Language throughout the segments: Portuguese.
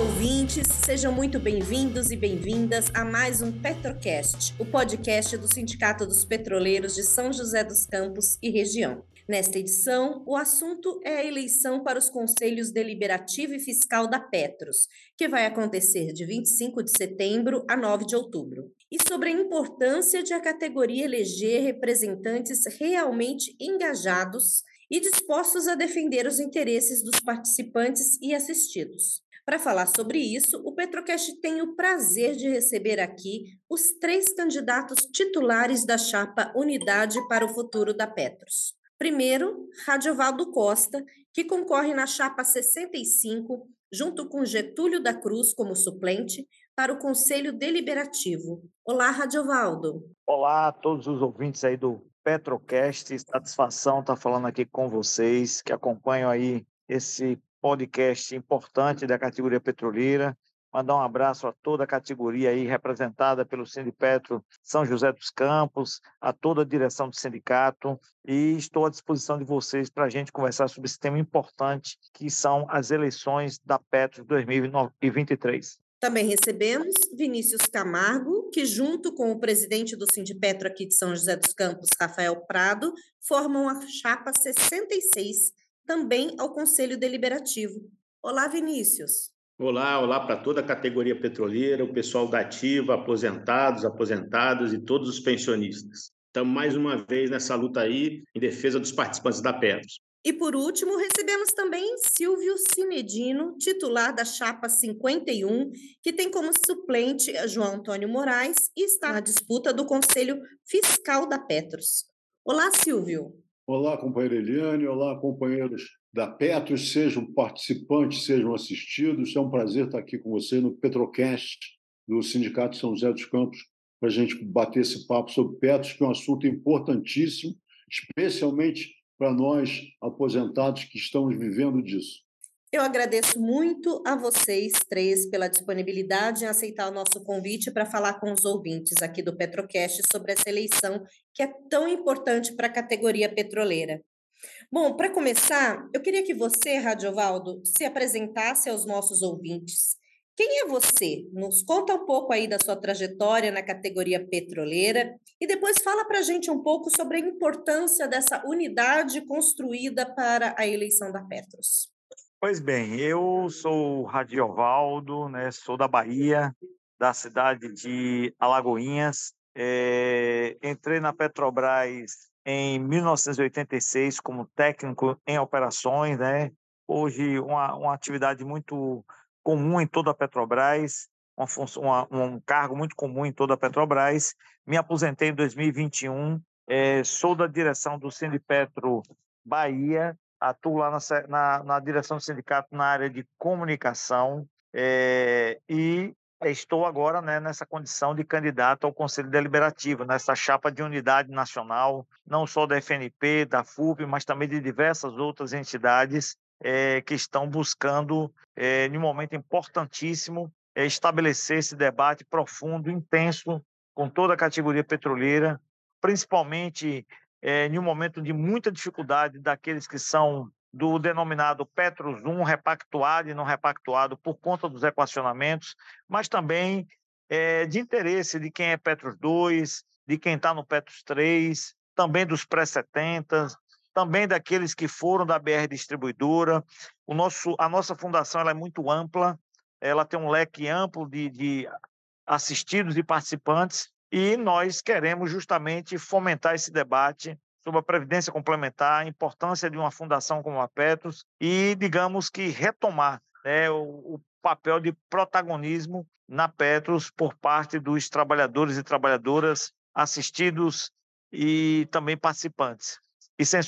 ouvintes, sejam muito bem-vindos e bem-vindas a mais um Petrocast, o podcast do Sindicato dos Petroleiros de São José dos Campos e região. Nesta edição, o assunto é a eleição para os conselhos deliberativo e fiscal da Petros, que vai acontecer de 25 de setembro a 9 de outubro, e sobre a importância de a categoria eleger representantes realmente engajados e dispostos a defender os interesses dos participantes e assistidos. Para falar sobre isso, o Petrocast tem o prazer de receber aqui os três candidatos titulares da chapa Unidade para o Futuro da Petros. Primeiro, Radiovaldo Costa, que concorre na chapa 65, junto com Getúlio da Cruz como suplente, para o Conselho Deliberativo. Olá, Radiovaldo. Olá a todos os ouvintes aí do Petrocast. Satisfação estar falando aqui com vocês que acompanham aí esse podcast importante da categoria petroleira. Mandar um abraço a toda a categoria aí representada pelo Sindipetro São José dos Campos, a toda a direção do sindicato e estou à disposição de vocês para a gente conversar sobre esse tema importante que são as eleições da Petro 2023. Também recebemos Vinícius Camargo, que junto com o presidente do Sindipetro aqui de São José dos Campos, Rafael Prado, formam a chapa 66, também ao Conselho Deliberativo. Olá, Vinícius. Olá, olá para toda a categoria petroleira, o pessoal da ativa, aposentados, aposentadas e todos os pensionistas. Estamos mais uma vez nessa luta aí em defesa dos participantes da Petros. E por último, recebemos também Silvio Cinedino, titular da Chapa 51, que tem como suplente João Antônio Moraes e está na disputa do Conselho Fiscal da Petros. Olá, Silvio. Olá, companheira Eliane, olá, companheiros da Petros, sejam participantes, sejam assistidos. É um prazer estar aqui com você no Petrocast do Sindicato São José dos Campos para a gente bater esse papo sobre Petros, que é um assunto importantíssimo, especialmente para nós aposentados que estamos vivendo disso. Eu agradeço muito a vocês três pela disponibilidade em aceitar o nosso convite para falar com os ouvintes aqui do Petrocast sobre essa eleição que é tão importante para a categoria petroleira. Bom, para começar, eu queria que você, Radiovaldo, se apresentasse aos nossos ouvintes. Quem é você? Nos conta um pouco aí da sua trajetória na categoria petroleira e depois fala para a gente um pouco sobre a importância dessa unidade construída para a eleição da Petros. Pois bem, eu sou Radiovaldo, né, sou da Bahia, da cidade de Alagoinhas. É, entrei na Petrobras em 1986 como técnico em operações, né? Hoje uma, uma atividade muito comum em toda a Petrobras, uma função, uma, um cargo muito comum em toda a Petrobras. Me aposentei em 2021, é, sou da direção do Sindipetro Bahia atuo lá na, na, na direção do sindicato na área de comunicação é, e estou agora né, nessa condição de candidato ao Conselho Deliberativo, nessa chapa de unidade nacional, não só da FNP, da FUP, mas também de diversas outras entidades é, que estão buscando, é, em um momento importantíssimo, é, estabelecer esse debate profundo, intenso, com toda a categoria petroleira, principalmente é, em um momento de muita dificuldade daqueles que são do denominado Petros 1, repactuado e não repactuado por conta dos equacionamentos, mas também é, de interesse de quem é Petros 2, de quem está no Petros 3, também dos pré-70, também daqueles que foram da BR Distribuidora. O nosso, a nossa fundação é muito ampla, ela tem um leque amplo de, de assistidos e participantes, e nós queremos justamente fomentar esse debate sobre a previdência complementar, a importância de uma fundação como a Petros e, digamos que, retomar né, o, o papel de protagonismo na Petros por parte dos trabalhadores e trabalhadoras assistidos e também participantes. E, sem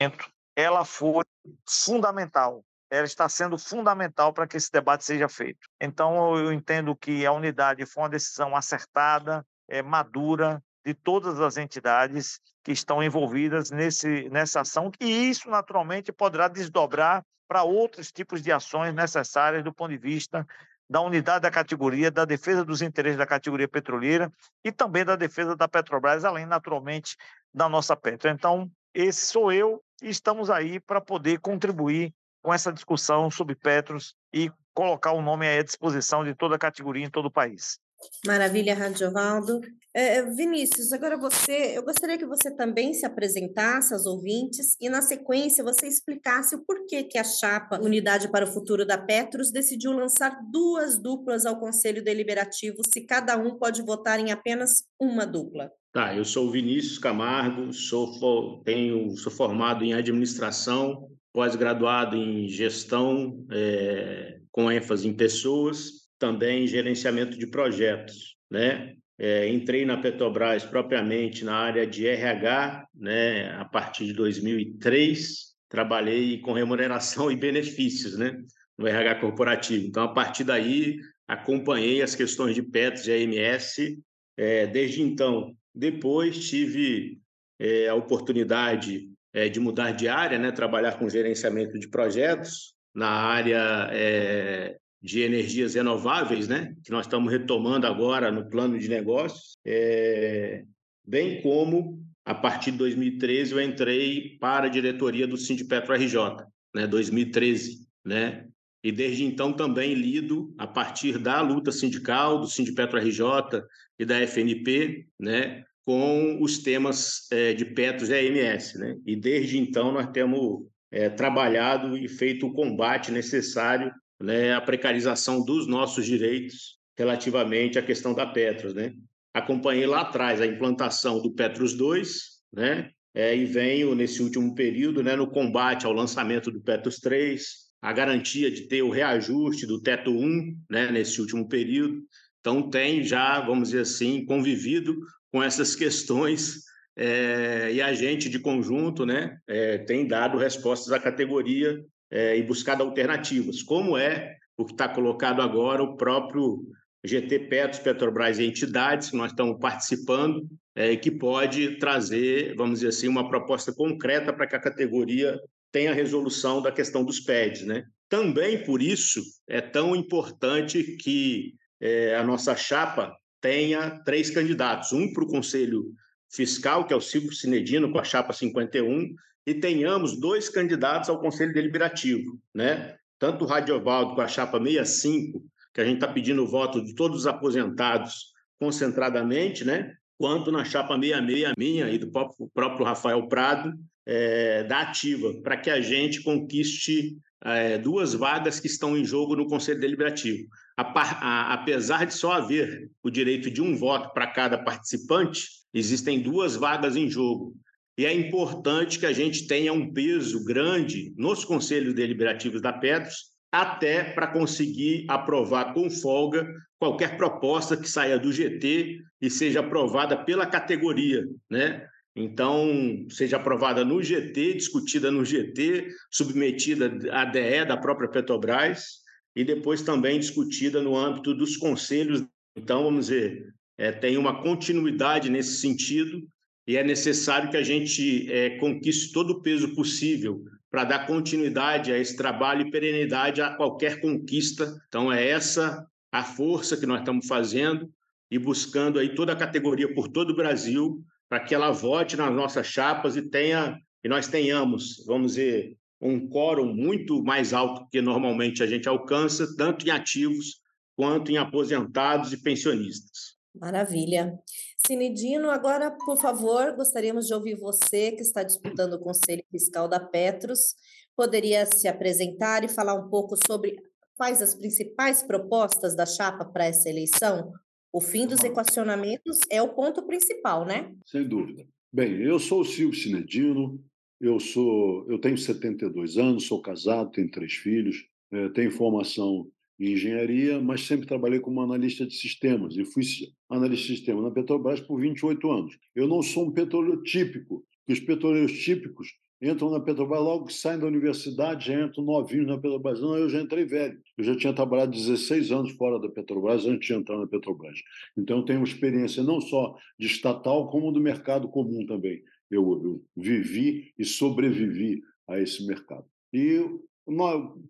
momento, ela foi fundamental. Ela está sendo fundamental para que esse debate seja feito. Então, eu entendo que a unidade foi uma decisão acertada, é, madura de todas as entidades que estão envolvidas nesse, nessa ação, e isso naturalmente poderá desdobrar para outros tipos de ações necessárias do ponto de vista da unidade da categoria, da defesa dos interesses da categoria petroleira e também da defesa da Petrobras, além, naturalmente, da nossa Petro. Então, esse sou eu e estamos aí para poder contribuir com essa discussão sobre Petros e colocar o nome à disposição de toda a categoria em todo o país. Maravilha, Radiovaldo. É, Vinícius, agora você, eu gostaria que você também se apresentasse aos ouvintes e, na sequência, você explicasse o porquê que a chapa Unidade para o Futuro da Petros decidiu lançar duas duplas ao Conselho Deliberativo, se cada um pode votar em apenas uma dupla. Tá, eu sou o Vinícius Camargo, sou, tenho, sou formado em administração, pós-graduado em gestão, é, com ênfase em pessoas, também gerenciamento de projetos, né? É, entrei na Petrobras propriamente na área de RH, né? A partir de 2003, trabalhei com remuneração e benefícios, né? No RH corporativo. Então, a partir daí, acompanhei as questões de PETs e AMS. É, desde então, depois tive é, a oportunidade é, de mudar de área, né? Trabalhar com gerenciamento de projetos na área é, de energias renováveis, né, que nós estamos retomando agora no plano de negócios, é, bem como a partir de 2013 eu entrei para a diretoria do Sindipetro RJ, né, 2013, né, e desde então também lido a partir da luta sindical do Sindipetro RJ e da FNP, né, com os temas é, de Petros e AMS, né, e desde então nós temos é, trabalhado e feito o combate necessário né, a precarização dos nossos direitos relativamente à questão da Petros. Né? Acompanhei lá atrás a implantação do Petros 2, né? É, e venho nesse último período né, no combate ao lançamento do Petros 3, a garantia de ter o reajuste do teto 1 né, nesse último período. Então, tem já, vamos dizer assim, convivido com essas questões é, e a gente, de conjunto, né, é, tem dado respostas à categoria é, e buscado alternativas, como é o que está colocado agora o próprio GT Petros, Petrobras e entidades que nós estamos participando, é, que pode trazer, vamos dizer assim, uma proposta concreta para que a categoria tenha resolução da questão dos PEDs. Né? Também por isso é tão importante que é, a nossa chapa tenha três candidatos, um para o Conselho Fiscal, que é o Silvio Sinedino, com a chapa 51, e tenhamos dois candidatos ao Conselho Deliberativo, né? tanto o Radiovaldo com a chapa 65, que a gente está pedindo o voto de todos os aposentados concentradamente, né? quanto na chapa 66 minha e do próprio, Rafael Prado, é, da Ativa, para que a gente conquiste é, duas vagas que estão em jogo no Conselho Deliberativo. A, apesar de só haver o direito de um voto para cada participante, existem duas vagas em jogo. E é importante que a gente tenha um peso grande nos conselhos deliberativos da Petros, até para conseguir aprovar com folga qualquer proposta que saia do GT e seja aprovada pela categoria, né? Então, seja aprovada no GT, discutida no GT, submetida à DE da própria Petrobras e depois também discutida no âmbito dos conselhos. Então, vamos ver, é, tem uma continuidade nesse sentido e é necessário que a gente é, conquiste todo o peso possível para dar continuidade a esse trabalho e perenidade a qualquer conquista. Então, é essa a força que nós estamos fazendo e buscando aí toda a categoria por todo o Brasil para que ela vote nas nossas chapas e tenha e nós tenhamos, vamos dizer, um quórum muito mais alto que normalmente a gente alcança, tanto em ativos quanto em aposentados e pensionistas. Maravilha. Sinedino, agora, por favor, gostaríamos de ouvir você, que está disputando o Conselho Fiscal da Petros. Poderia se apresentar e falar um pouco sobre quais as principais propostas da chapa para essa eleição? O fim dos equacionamentos é o ponto principal, né? Sem dúvida. Bem, eu sou o Silvio Sinedino, eu sou, eu tenho 72 anos, sou casado, tenho três filhos, eh, tenho formação em engenharia, mas sempre trabalhei como analista de sistemas e fui analista de sistemas na Petrobras por 28 anos. Eu não sou um petroleiro típico, porque os petroleiros típicos entram na Petrobras logo que saem da universidade, já entram novinhos na Petrobras. Não, eu já entrei velho. Eu já tinha trabalhado 16 anos fora da Petrobras antes de entrar na Petrobras. Então, eu tenho experiência não só de estatal, como do mercado comum também. Eu, eu vivi e sobrevivi a esse mercado. E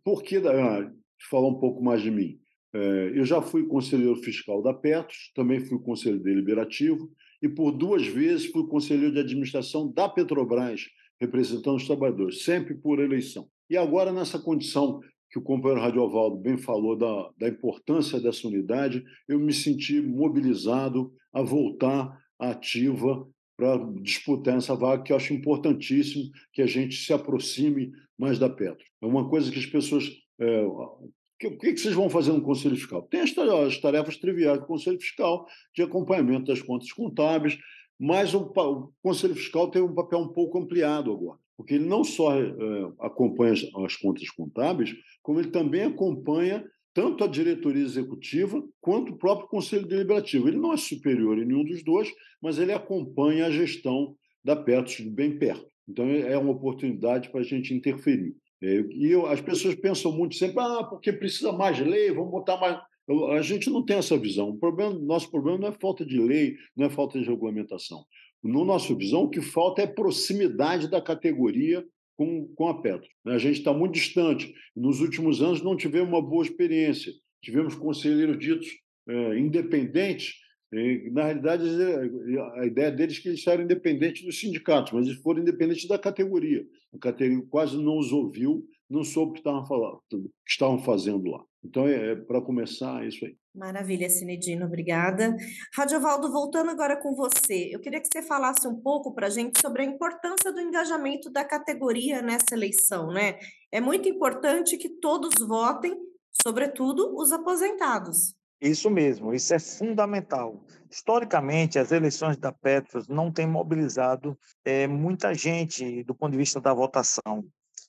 por que da, falar um pouco mais de mim. É, eu já fui conselheiro fiscal da Petros, também fui conselheiro deliberativo e por duas vezes fui conselheiro de administração da Petrobras, representando os trabalhadores, sempre por eleição. E agora, nessa condição que o companheiro Radiovaldo bem falou da, da importância dessa unidade, eu me senti mobilizado a voltar ativa para disputar essa vaga, que eu acho importantíssimo que a gente se aproxime mais da Petro. É uma coisa que as pessoas. É, o que, que, vocês vão fazer no Conselho Fiscal? Tem as, as tarefas triviais do Conselho Fiscal, de acompanhamento das contas contábeis, mas o, o Conselho Fiscal tem um papel um pouco ampliado agora, porque ele não só é, acompanha as, as contas contábeis, como ele também acompanha tanto a diretoria executiva quanto o próprio conselho deliberativo. Ele não é superior em nenhum dos dois, mas ele acompanha a gestão da Petros bem perto. Então, é uma oportunidade para a gente interferir. É, e eu, as pessoas pensam muito sempre, ah, porque precisa mais lei, vamos botar mais. A gente não tem essa visão. O problema, nosso problema não é falta de lei, não é falta de regulamentação. No nossa visão, o que falta é proximidade da categoria com, com a Petro. Né? A gente está muito distante. Nos últimos anos não tivemos uma boa experiência. Tivemos conselheiros ditos é, independentes. Na realidade, a ideia deles é que eles eram independentes dos sindicatos, mas eles foram independentes da categoria. A categoria quase não os ouviu, não soube o que estavam, falando, que estavam fazendo lá. Então, é, é para começar, é isso aí. Maravilha, Cinedino, obrigada. Radiovaldo, voltando agora com você, eu queria que você falasse um pouco para a gente sobre a importância do engajamento da categoria nessa eleição, né? É muito importante que todos votem, sobretudo os aposentados. Isso mesmo, isso é fundamental. Historicamente, as eleições da Petros não têm mobilizado é, muita gente do ponto de vista da votação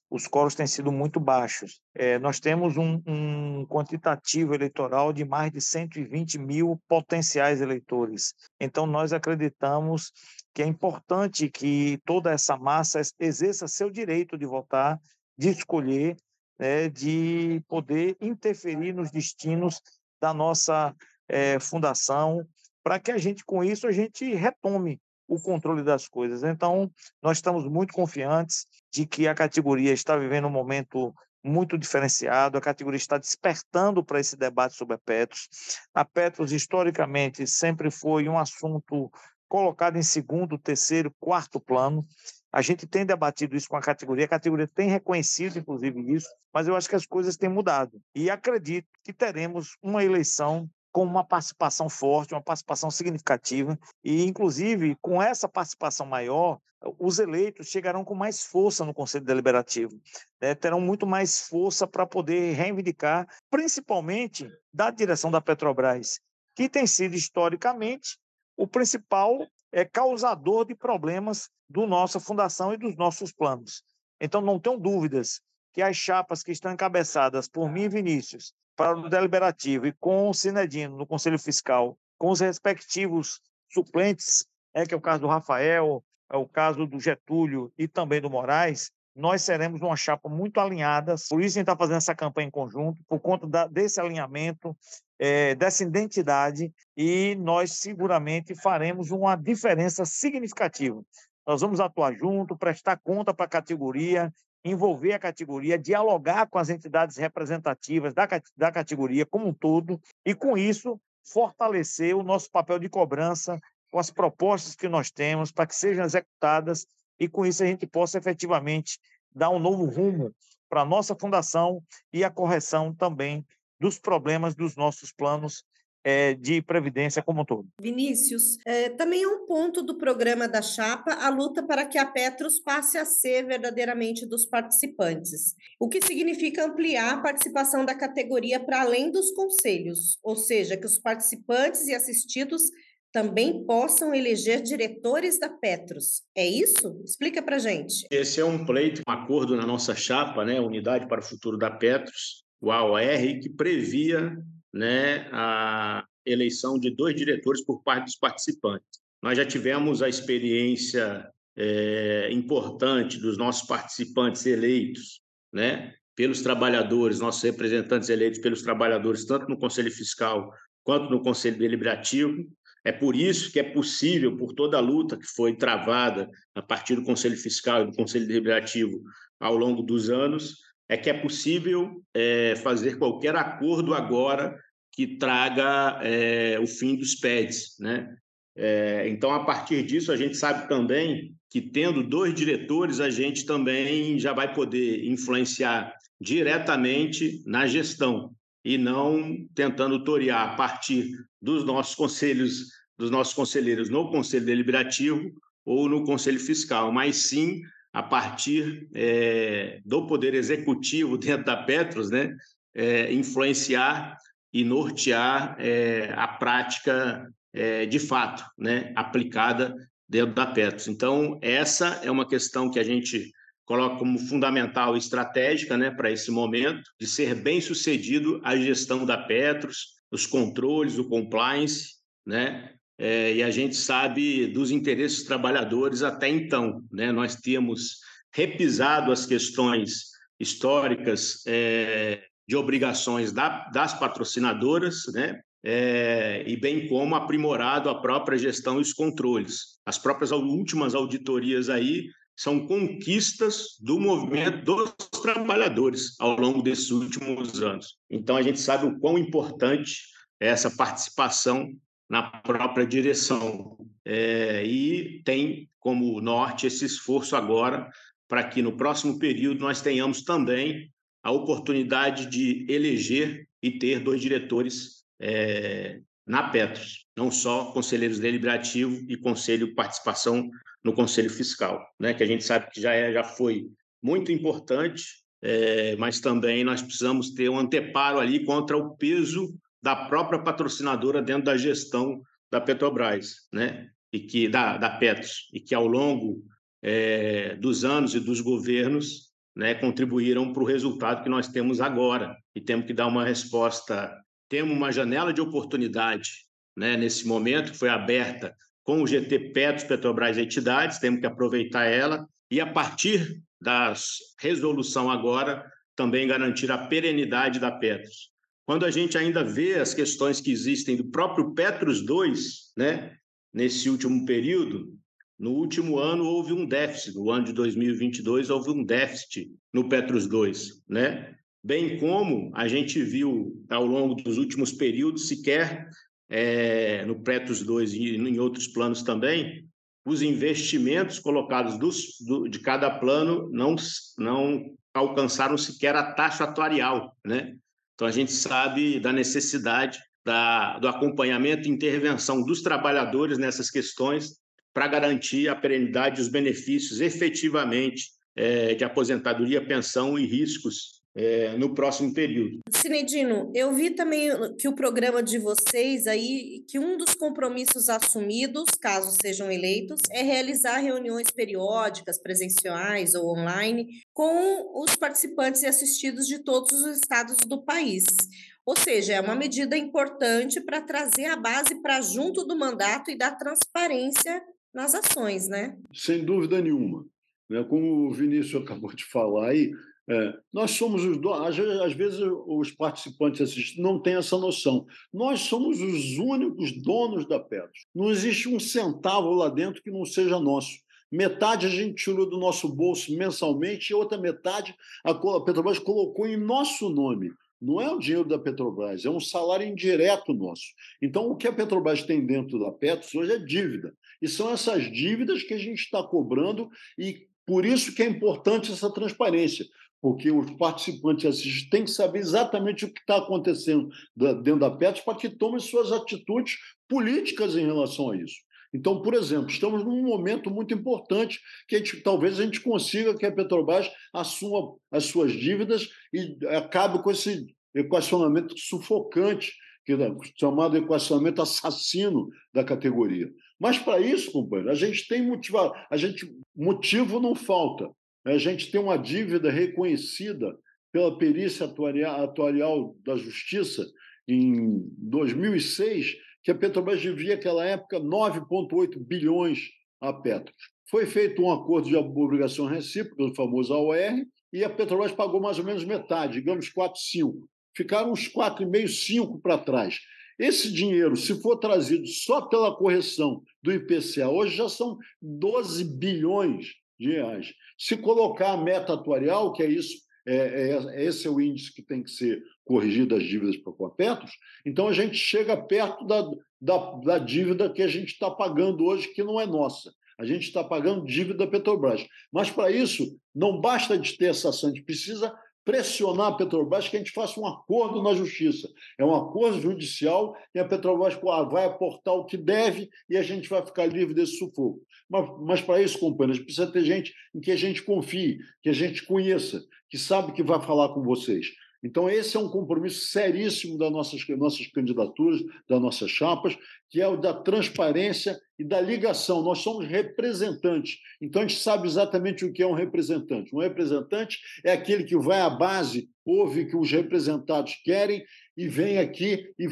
os coros têm sido muito baixos. É, nós temos um, um, quantitativo eleitoral de mais de 120 mil potenciais eleitores. Então, nós acreditamos que é importante que toda essa massa exerça seu direito de votar, de escolher, né, de poder interferir nos destinos da nossa é, fundação, para que a gente, com isso, a gente retome o controle das coisas. Então, nós estamos muito confiantes de que a categoria está vivendo um momento muito diferenciado, a categoria está despertando para esse debate sobre a Petros. A Petros, historicamente, sempre foi um assunto colocado em segundo, terceiro, quarto plano. A gente tem debatido isso com a categoria, a categoria tem reconhecido, inclusive, isso, mas eu acho que as coisas têm mudado. E acredito que teremos uma eleição com uma participação forte, uma participação significativa, e, inclusive, com essa participação maior, os eleitos chegarão com mais força no Conselho Deliberativo, né? terão muito mais força para poder reivindicar, principalmente da direção da Petrobras, que tem sido, historicamente, o principal é, causador de problemas do nossa fundação e dos nossos planos. Então, não tenham dúvidas que as chapas que estão encabeçadas por mim e Vinícius para o deliberativo e com o Sinedino no Conselho Fiscal, com os respectivos suplentes, é que é o caso do Rafael, é o caso do Getúlio e também do Moraes, nós seremos uma chapa muito alinhada, por isso a gente está fazendo essa campanha em conjunto, por conta da, desse alinhamento, é, dessa identidade, e nós seguramente faremos uma diferença significativa. Nós vamos atuar junto, prestar conta para a categoria envolver a categoria, dialogar com as entidades representativas da, da categoria como um todo, e com isso fortalecer o nosso papel de cobrança com as propostas que nós temos para que sejam executadas e com isso a gente possa efetivamente dar um novo rumo para a nossa fundação e a correção também dos problemas dos nossos planos é, de previdência como um todo. Vinícius, é, também é um ponto do programa da Chapa a luta para que a Petros passe a ser verdadeiramente dos participantes, o que significa ampliar a participação da categoria para além dos conselhos, ou seja, que os participantes e assistidos também possam eleger diretores da Petros. É isso? Explica para gente. Esse é um pleito, um acordo na nossa chapa, né, Unidade para o Futuro da Petros, o AOR, que previa né, a eleição de dois diretores por parte dos participantes. Nós já tivemos a experiência é, importante dos nossos participantes eleitos, né, pelos trabalhadores, nossos representantes eleitos pelos trabalhadores, tanto no Conselho Fiscal quanto no Conselho Deliberativo. É por isso que é possível, por toda a luta que foi travada a partir do Conselho Fiscal e do Conselho Deliberativo ao longo dos anos, é que é possível é, fazer qualquer acordo agora que traga é, o fim dos PEDs. Né? É, então, a partir disso, a gente sabe também que tendo dois diretores, a gente também já vai poder influenciar diretamente na gestão e não tentando torear a partir dos nossos conselhos, dos nossos conselheiros no Conselho Deliberativo ou no Conselho Fiscal, mas sim a partir é, do Poder Executivo dentro da Petros, né, é, influenciar e nortear é, a prática de fato, né, aplicada dentro da Petros. Então, essa é uma questão que a gente coloca como fundamental e estratégica né, para esse momento, de ser bem sucedido a gestão da Petros, os controles, o compliance, né? É, e a gente sabe dos interesses dos trabalhadores até então. Né? Nós temos repisado as questões históricas é, de obrigações da, das patrocinadoras, né? É, e bem como aprimorado a própria gestão e os controles. As próprias últimas auditorias aí são conquistas do movimento dos trabalhadores ao longo desses últimos anos. Então a gente sabe o quão importante é essa participação na própria direção é, e tem como norte esse esforço agora para que no próximo período nós tenhamos também a oportunidade de eleger e ter dois diretores é, na Petros, não só conselheiros deliberativo e conselho participação no conselho fiscal, né? Que a gente sabe que já é, já foi muito importante, é, mas também nós precisamos ter um anteparo ali contra o peso da própria patrocinadora dentro da gestão da Petrobras, né? E que da, da Petros e que ao longo é, dos anos e dos governos né, contribuíram para o resultado que nós temos agora. E temos que dar uma resposta. Temos uma janela de oportunidade né, nesse momento, que foi aberta com o GT Petros, Petrobras entidades, temos que aproveitar ela e, a partir da resolução agora, também garantir a perenidade da Petros. Quando a gente ainda vê as questões que existem do próprio Petros 2, né, nesse último período, no último ano houve um déficit, no ano de 2022 houve um déficit no Petros 2, né? Bem como a gente viu ao longo dos últimos períodos, sequer é, no Petros 2 e em outros planos também, os investimentos colocados dos, do, de cada plano não, não alcançaram sequer a taxa atuarial, né? Então a gente sabe da necessidade da, do acompanhamento e intervenção dos trabalhadores nessas questões para garantir a perenidade e os benefícios efetivamente é, de aposentadoria, pensão e riscos é, no próximo período. Sinedino, eu vi também que o programa de vocês aí, que um dos compromissos assumidos, caso sejam eleitos, é realizar reuniões periódicas, presenciais ou online, com os participantes e assistidos de todos os estados do país. Ou seja, é uma medida importante para trazer a base para junto do mandato e da transparência nas ações, né? Sem dúvida nenhuma. Né? Como o Vinícius acabou de falar aí, é, nós somos os às vezes os participantes não têm essa noção. Nós somos os únicos donos da Petros. Não existe um centavo lá dentro que não seja nosso. Metade a gente tirou do nosso bolso mensalmente e outra metade a Petrobras colocou em nosso nome. Não é o dinheiro da Petrobras, é um salário indireto nosso. Então, o que a Petrobras tem dentro da Petros hoje é dívida. E são essas dívidas que a gente está cobrando e por isso que é importante essa transparência, porque os participantes assistem têm que saber exatamente o que está acontecendo dentro da Petros para que tomem suas atitudes políticas em relação a isso. Então, por exemplo, estamos num momento muito importante que a gente, talvez a gente consiga que a Petrobras assuma as suas dívidas e acabe com esse equacionamento sufocante, que é chamado equacionamento assassino da categoria. Mas para isso, companheiro, a gente tem motivo, a gente motivo não falta. A gente tem uma dívida reconhecida pela perícia atuarial da Justiça em 2006, que a Petrobras devia naquela época 9,8 bilhões a Petros. Foi feito um acordo de obrigação recíproca, o famoso AOR, e a Petrobras pagou mais ou menos metade, digamos 4, 5. Ficaram uns 4,5, 5 para trás. Esse dinheiro, se for trazido só pela correção do IPCA, hoje já são 12 bilhões de reais. Se colocar a meta atuarial, que é isso, é, é, é, esse é o índice que tem que ser corrigido as dívidas para Coapetos, então a gente chega perto da, da, da dívida que a gente está pagando hoje, que não é nossa. A gente está pagando dívida da Petrobras. Mas, para isso, não basta de ter essa ação, a gente precisa pressionar a Petrobras que a gente faça um acordo na justiça. É um acordo judicial e a Petrobras vai aportar o que deve e a gente vai ficar livre desse sufoco. Mas, mas para isso, companheiros, precisa ter gente em que a gente confie, que a gente conheça, que sabe que vai falar com vocês. Então, esse é um compromisso seríssimo das nossas, nossas candidaturas, das nossas chapas, que é o da transparência e da ligação. Nós somos representantes, então a gente sabe exatamente o que é um representante. Um representante é aquele que vai à base, ouve o que os representados querem e vem aqui e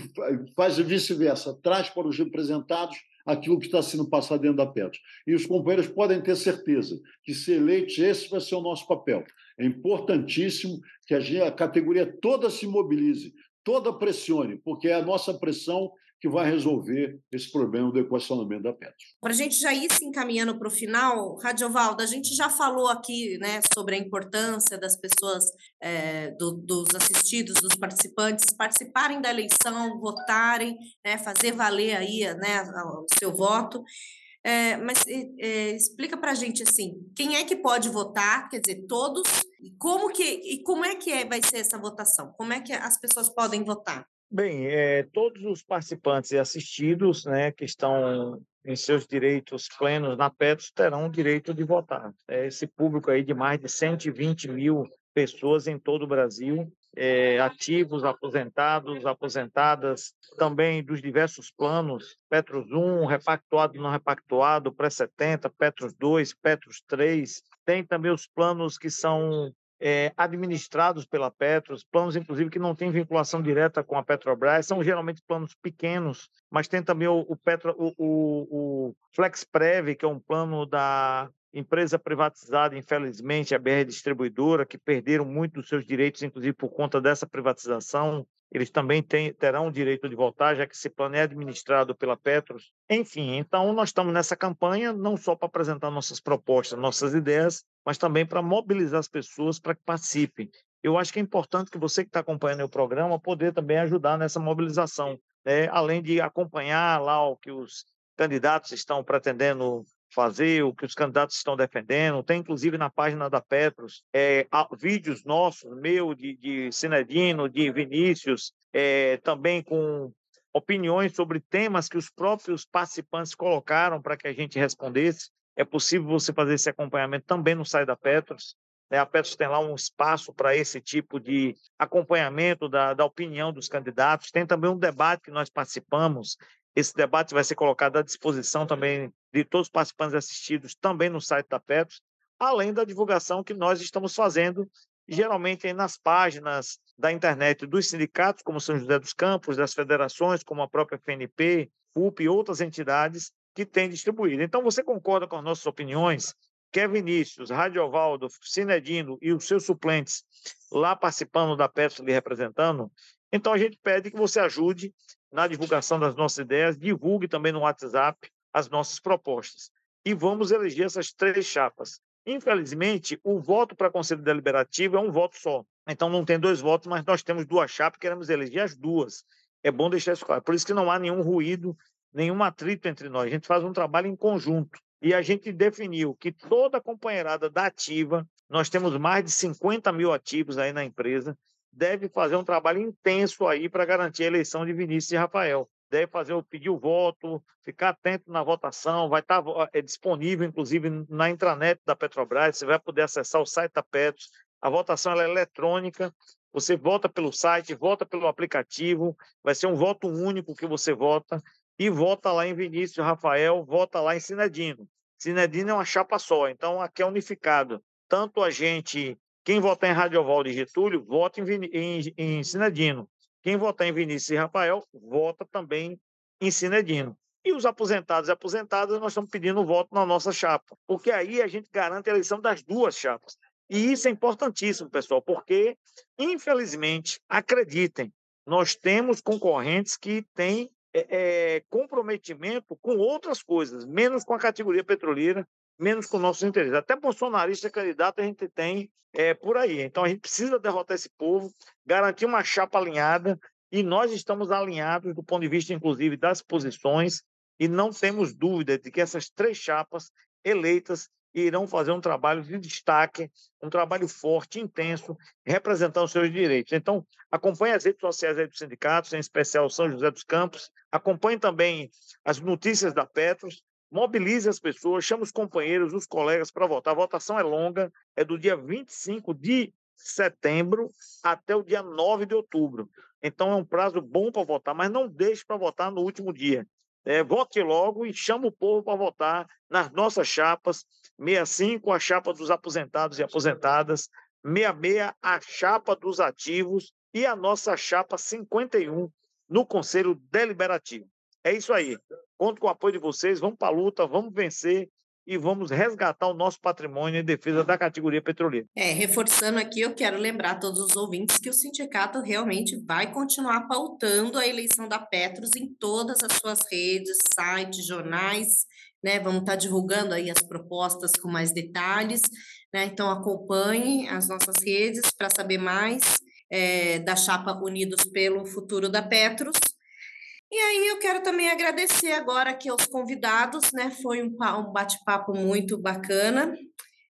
faz vice-versa, traz para os representados aquilo que está sendo passado dentro da Petros. E os companheiros podem ter certeza que, se eleitos, esse vai ser o nosso papel. É importantíssimo que a categoria toda se mobilize, toda pressione, porque é a nossa pressão que vai resolver esse problema do equacionamento da Petro. Para a gente já ir se encaminhando para o final, Radiovaldo, a gente já falou aqui né, sobre a importância das pessoas, é, do, dos assistidos, dos participantes, participarem da eleição, votarem, né, fazer valer aí né, o seu voto. É, mas é, explica para a gente assim, quem é que pode votar? Quer dizer, todos. E como que e como é que é, vai ser essa votação? Como é que as pessoas podem votar? Bem, é, todos os participantes e assistidos, né, que estão em seus direitos plenos na Petros terão o direito de votar. É, esse público aí de mais de 120 mil pessoas em todo o Brasil é, ativos, aposentados, aposentadas, também dos diversos planos, Petros 1, repactuado, não repactuado, pré-70, Petros 2, Petros 3. Tem também os planos que são é, administrados pela Petros, planos inclusive que não têm vinculação direta com a Petrobras, são geralmente planos pequenos, mas tem também o, o, Petro, o, o, o FlexPrev, que é um plano da empresa privatizada, infelizmente, a BR Distribuidora, que perderam muito dos seus direitos, inclusive por conta dessa privatização. Eles também têm, terão o direito de votar, já que esse plano é administrado pela Petros. Enfim, então nós estamos nessa campanha não só para apresentar nossas propostas, nossas ideias, mas também para mobilizar as pessoas para que participem. Eu acho que é importante que você que está acompanhando o programa poder também ajudar nessa mobilização, né? além de acompanhar lá o que os candidatos estão pretendendo fazer, o que os candidatos estão defendendo. Tem, inclusive, na página da Petros, é, vídeos nossos, meu, de, de Cinedino, de Vinícius, é, também com opiniões sobre temas que os próprios participantes colocaram para que a gente respondesse. É possível você fazer esse acompanhamento também no site da Petros. Né? A Petros tem lá um espaço para esse tipo de acompanhamento da, da opinião dos candidatos. Tem também um debate que nós participamos esse debate vai ser colocado à disposição também de todos os participantes assistidos, também no site da Petros, além da divulgação que nós estamos fazendo, geralmente nas páginas da internet dos sindicatos, como São José dos Campos, das federações, como a própria FNP, FUP e outras entidades que têm distribuído. Então, você concorda com as nossas opiniões? Quer Vinícius, Radiovaldo, Cinedino e os seus suplentes lá participando da Petros lhe representando? Então, a gente pede que você ajude na divulgação das nossas ideias, divulgue também no WhatsApp as nossas propostas. E vamos eleger essas três chapas. Infelizmente, o voto para Conselho Deliberativo é um voto só. Então, não tem dois votos, mas nós temos duas chapas, queremos eleger as duas. É bom deixar isso claro. Por isso que não há nenhum ruído, nenhum atrito entre nós. A gente faz um trabalho em conjunto. E a gente definiu que toda a companheirada da ativa, nós temos mais de 50 mil ativos aí na empresa, deve fazer um trabalho intenso aí para garantir a eleição de Vinícius e Rafael. Deve fazer o pedir o voto, ficar atento na votação, vai estar tá, é disponível, inclusive, na intranet da Petrobras, você vai poder acessar o site da Petros. A votação é eletrônica, você vota pelo site, vota pelo aplicativo, vai ser um voto único que você vota, e vota lá em Vinícius Rafael, vota lá em Sinedino. Sinedino é uma chapa só, então aqui é unificado. Tanto a gente quem votar em Radiovaldo e Getúlio, vota em, em, em Cinedino. Quem votar em Vinícius e Rafael, vota também em Cinedino. E os aposentados e aposentadas, nós estamos pedindo voto na nossa chapa, porque aí a gente garante a eleição das duas chapas. E isso é importantíssimo, pessoal, porque, infelizmente, acreditem, nós temos concorrentes que têm é, é, comprometimento com outras coisas, menos com a categoria petroleira menos com nossos interesses. Até bolsonarista candidato a gente tem é, por aí. Então a gente precisa derrotar esse povo, garantir uma chapa alinhada, e nós estamos alinhados do ponto de vista, inclusive, das posições, e não temos dúvida de que essas três chapas eleitas irão fazer um trabalho de destaque, um trabalho forte, intenso, representando seus direitos. Então, acompanhe as redes sociais aí do sindicato, em especial São José dos Campos, acompanhe também as notícias da Petros, mobilize as pessoas, chame os companheiros, os colegas para votar. A votação é longa, é do dia 25 de setembro até o dia 9 de outubro. Então é um prazo bom para votar, mas não deixe para votar no último dia. É, vote logo e chame o povo para votar nas nossas chapas. 65, a chapa dos aposentados e aposentadas. 66, a chapa dos ativos. E a nossa chapa 51 no Conselho Deliberativo. É isso aí. Conto com o apoio de vocês. Vamos para a luta, vamos vencer e vamos resgatar o nosso patrimônio em defesa da categoria petroleira. É, reforçando aqui, eu quero lembrar a todos os ouvintes que o sindicato realmente vai continuar pautando a eleição da Petros em todas as suas redes, sites, jornais, né? Vamos estar divulgando aí as propostas com mais detalhes, né? Então acompanhe as nossas redes para saber mais é, da chapa Unidos pelo Futuro da Petros. E aí eu quero também agradecer agora aqui aos convidados, né? Foi um, um bate-papo muito bacana.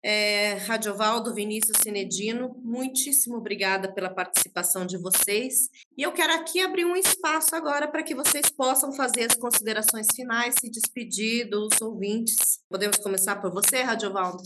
É, Radiovaldo, Vinícius Cinedino, muitíssimo obrigada pela participação de vocês. E eu quero aqui abrir um espaço agora para que vocês possam fazer as considerações finais, se despedir dos ouvintes. Podemos começar por você, Radiovaldo?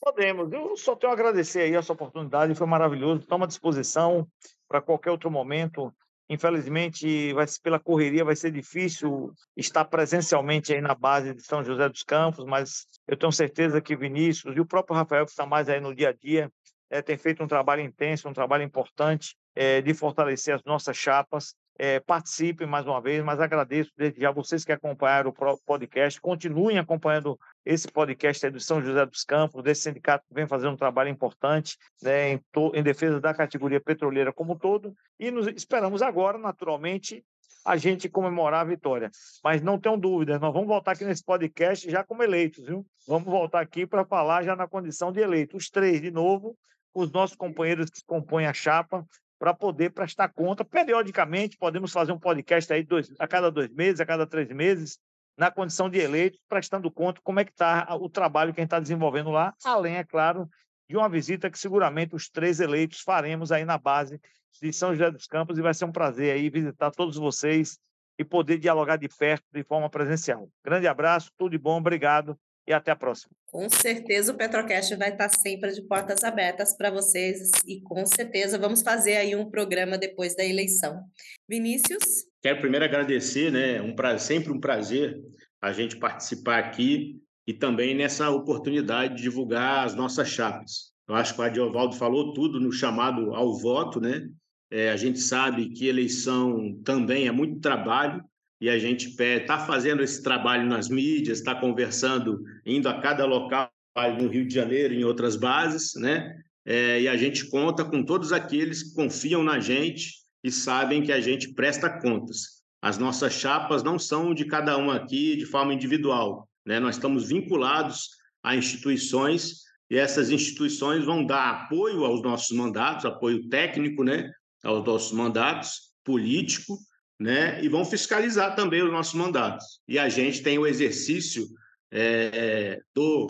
Podemos. Eu só tenho a agradecer aí essa oportunidade, foi maravilhoso. Toma à disposição para qualquer outro momento. Infelizmente, vai, pela correria, vai ser difícil estar presencialmente aí na base de São José dos Campos, mas eu tenho certeza que Vinícius e o próprio Rafael, que está mais aí no dia a dia, é, tem feito um trabalho intenso, um trabalho importante é, de fortalecer as nossas chapas. É, participem mais uma vez, mas agradeço desde já vocês que acompanharam o podcast, continuem acompanhando esse podcast aí do São José dos Campos, desse sindicato que vem fazendo um trabalho importante né, em, em, defesa da categoria petroleira como um todo, e nos esperamos agora, naturalmente, a gente comemorar a vitória. Mas não tenham dúvidas, nós vamos voltar aqui nesse podcast já como eleitos, viu? Vamos voltar aqui para falar já na condição de eleito, os três de novo, os nossos companheiros que compõem a chapa, para poder prestar conta. Periodicamente, podemos fazer um podcast aí dois, a cada dois meses, a cada três meses, na condição de eleito, prestando conta como é que está o trabalho que a gente está desenvolvendo lá, além, é claro, de uma visita que seguramente os três eleitos faremos aí na base de São José dos Campos e vai ser um prazer aí visitar todos vocês e poder dialogar de perto de forma presencial. Grande abraço, tudo de bom, obrigado e até a próxima. Com certeza o Petrocast vai estar sempre de portas abertas para vocês e com certeza vamos fazer aí um programa depois da eleição. Vinícius? Quero primeiro agradecer, né? Um prazer, sempre um prazer a gente participar aqui e também nessa oportunidade de divulgar as nossas chapas. Eu acho que o Adiovaldo falou tudo no chamado ao voto, né? É, a gente sabe que eleição também é muito trabalho, e a gente está fazendo esse trabalho nas mídias, está conversando, indo a cada local no Rio de Janeiro, em outras bases, né? É, e a gente conta com todos aqueles que confiam na gente e sabem que a gente presta contas. As nossas chapas não são de cada um aqui de forma individual, né? Nós estamos vinculados a instituições e essas instituições vão dar apoio aos nossos mandatos, apoio técnico, né? Aos nossos mandatos, político, né? E vão fiscalizar também os nossos mandatos. E a gente tem o exercício é, do,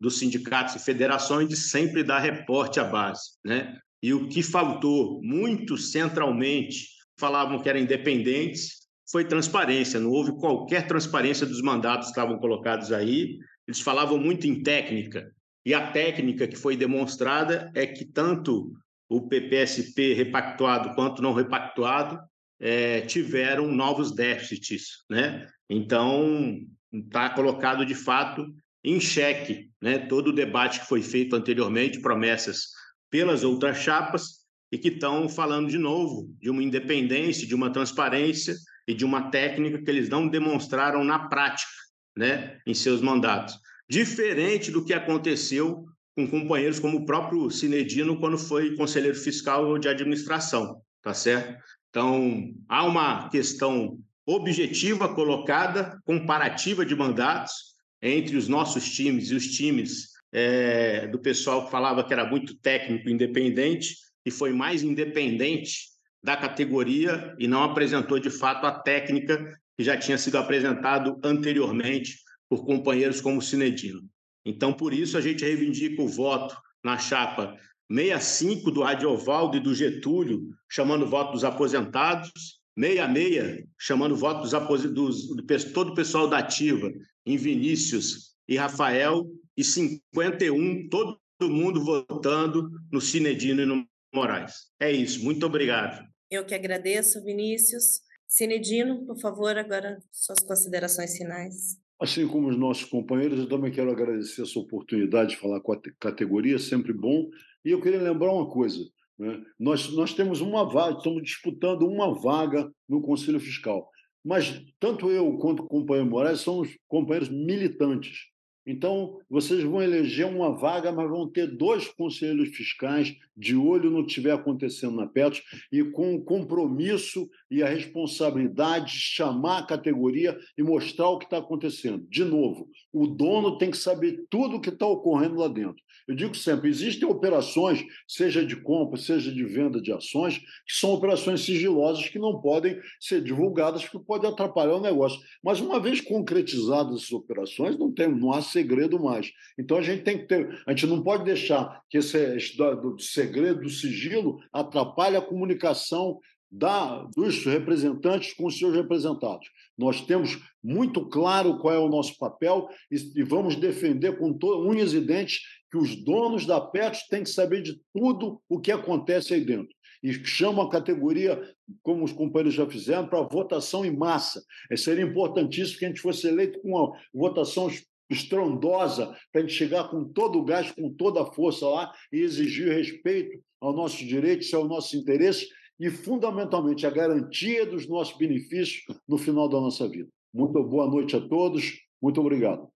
dos sindicatos e federações de sempre dar reporte à base, né? E o que faltou muito centralmente, falavam que eram independentes, foi transparência. Não houve qualquer transparência dos mandatos que estavam colocados aí. Eles falavam muito em técnica. E a técnica que foi demonstrada é que tanto o PPSP repactuado quanto não repactuado é, tiveram novos déficits, né? Então está colocado de fato em xeque, né? Todo o debate que foi feito anteriormente, promessas pelas outras chapas e que estão falando de novo de uma independência, de uma transparência e de uma técnica que eles não demonstraram na prática, né? Em seus mandatos, diferente do que aconteceu com companheiros como o próprio Cinedino quando foi conselheiro fiscal de administração, tá certo? Então, há uma questão objetiva colocada, comparativa de mandatos entre os nossos times e os times é, do pessoal que falava que era muito técnico independente e foi mais independente da categoria e não apresentou de fato a técnica que já tinha sido apresentado anteriormente por companheiros como o Cinedino. Então, por isso, a gente reivindica o voto na chapa 65 do Radiovaldo e do Getúlio, chamando o voto dos aposentados, 66, chamando o voto dos, dos, do todo o pessoal da Ativa, em Vinícius e Rafael, e 51, todo mundo votando no Cinedino e no Moraes. É isso, muito obrigado. Eu que agradeço, Vinícius. Cinedino, por favor, agora suas considerações finais. Assim como os nossos companheiros, eu também quero agradecer essa oportunidade de falar com a categoria, sempre bom. E eu queria lembrar uma coisa: né? nós, nós temos uma vaga, estamos disputando uma vaga no Conselho Fiscal. Mas tanto eu quanto o companheiro Moraes somos companheiros militantes. Então, vocês vão eleger uma vaga, mas vão ter dois conselheiros fiscais de olho no que estiver acontecendo na Petros e com o compromisso e a responsabilidade de chamar a categoria e mostrar o que está acontecendo. De novo, o dono tem que saber tudo o que está ocorrendo lá dentro. Eu digo sempre: existem operações, seja de compra, seja de venda de ações, que são operações sigilosas que não podem ser divulgadas, porque pode atrapalhar o negócio. Mas uma vez concretizadas essas operações, não, tem, não há segredo mais. Então a gente tem que ter, a gente não pode deixar que esse, esse do segredo, do sigilo, atrapalhe a comunicação da, dos representantes com os seus representados. Nós temos muito claro qual é o nosso papel e, e vamos defender com unhas e dentes que os donos da PET têm que saber de tudo o que acontece aí dentro. E chama a categoria, como os companheiros já fizeram, para votação em massa. É, seria importantíssimo que a gente fosse eleito com uma votação estrondosa, para a gente chegar com todo o gás, com toda a força lá e exigir respeito aos nossos direitos, ao nosso interesse e, fundamentalmente, a garantia dos nossos benefícios no final da nossa vida. Muito boa noite a todos. Muito obrigado.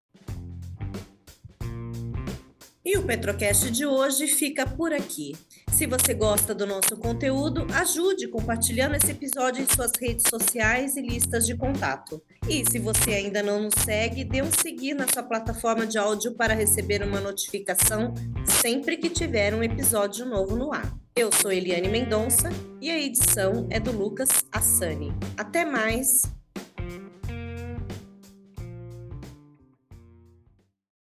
E o Petrocast de hoje fica por aqui. Se você gosta do nosso conteúdo, ajude compartilhando esse episódio em suas redes sociais e listas de contato. E se você ainda não nos segue, dê um seguir na sua plataforma de áudio para receber uma notificação sempre que tiver um episódio novo no ar. Eu sou Eliane Mendonça e a edição é do Lucas Assani. Até mais!